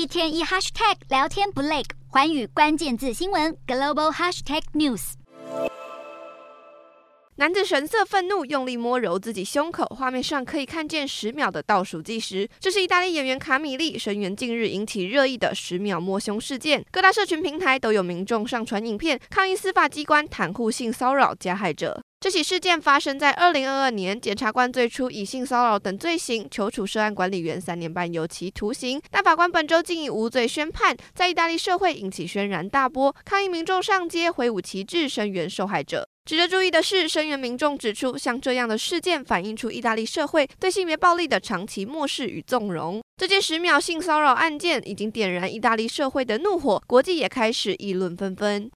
一天一 hashtag 聊天不累，寰宇关键字新闻 global hashtag news。男子神色愤怒，用力摸揉自己胸口，画面上可以看见十秒的倒数计时。这是意大利演员卡米利声援近日引起热议的十秒摸胸事件，各大社群平台都有民众上传影片抗议司法机关袒护性骚扰加害者。这起事件发生在二零二二年，检察官最初以性骚扰等罪行求处涉案管理员三年半有期徒刑，但法官本周竟以无罪宣判，在意大利社会引起轩然大波，抗议民众上街挥舞旗帜声援受害者。值得注意的是，声援民众指出，像这样的事件反映出意大利社会对性别暴力的长期漠视与纵容。这件十秒性骚扰案件已经点燃意大利社会的怒火，国际也开始议论纷纷。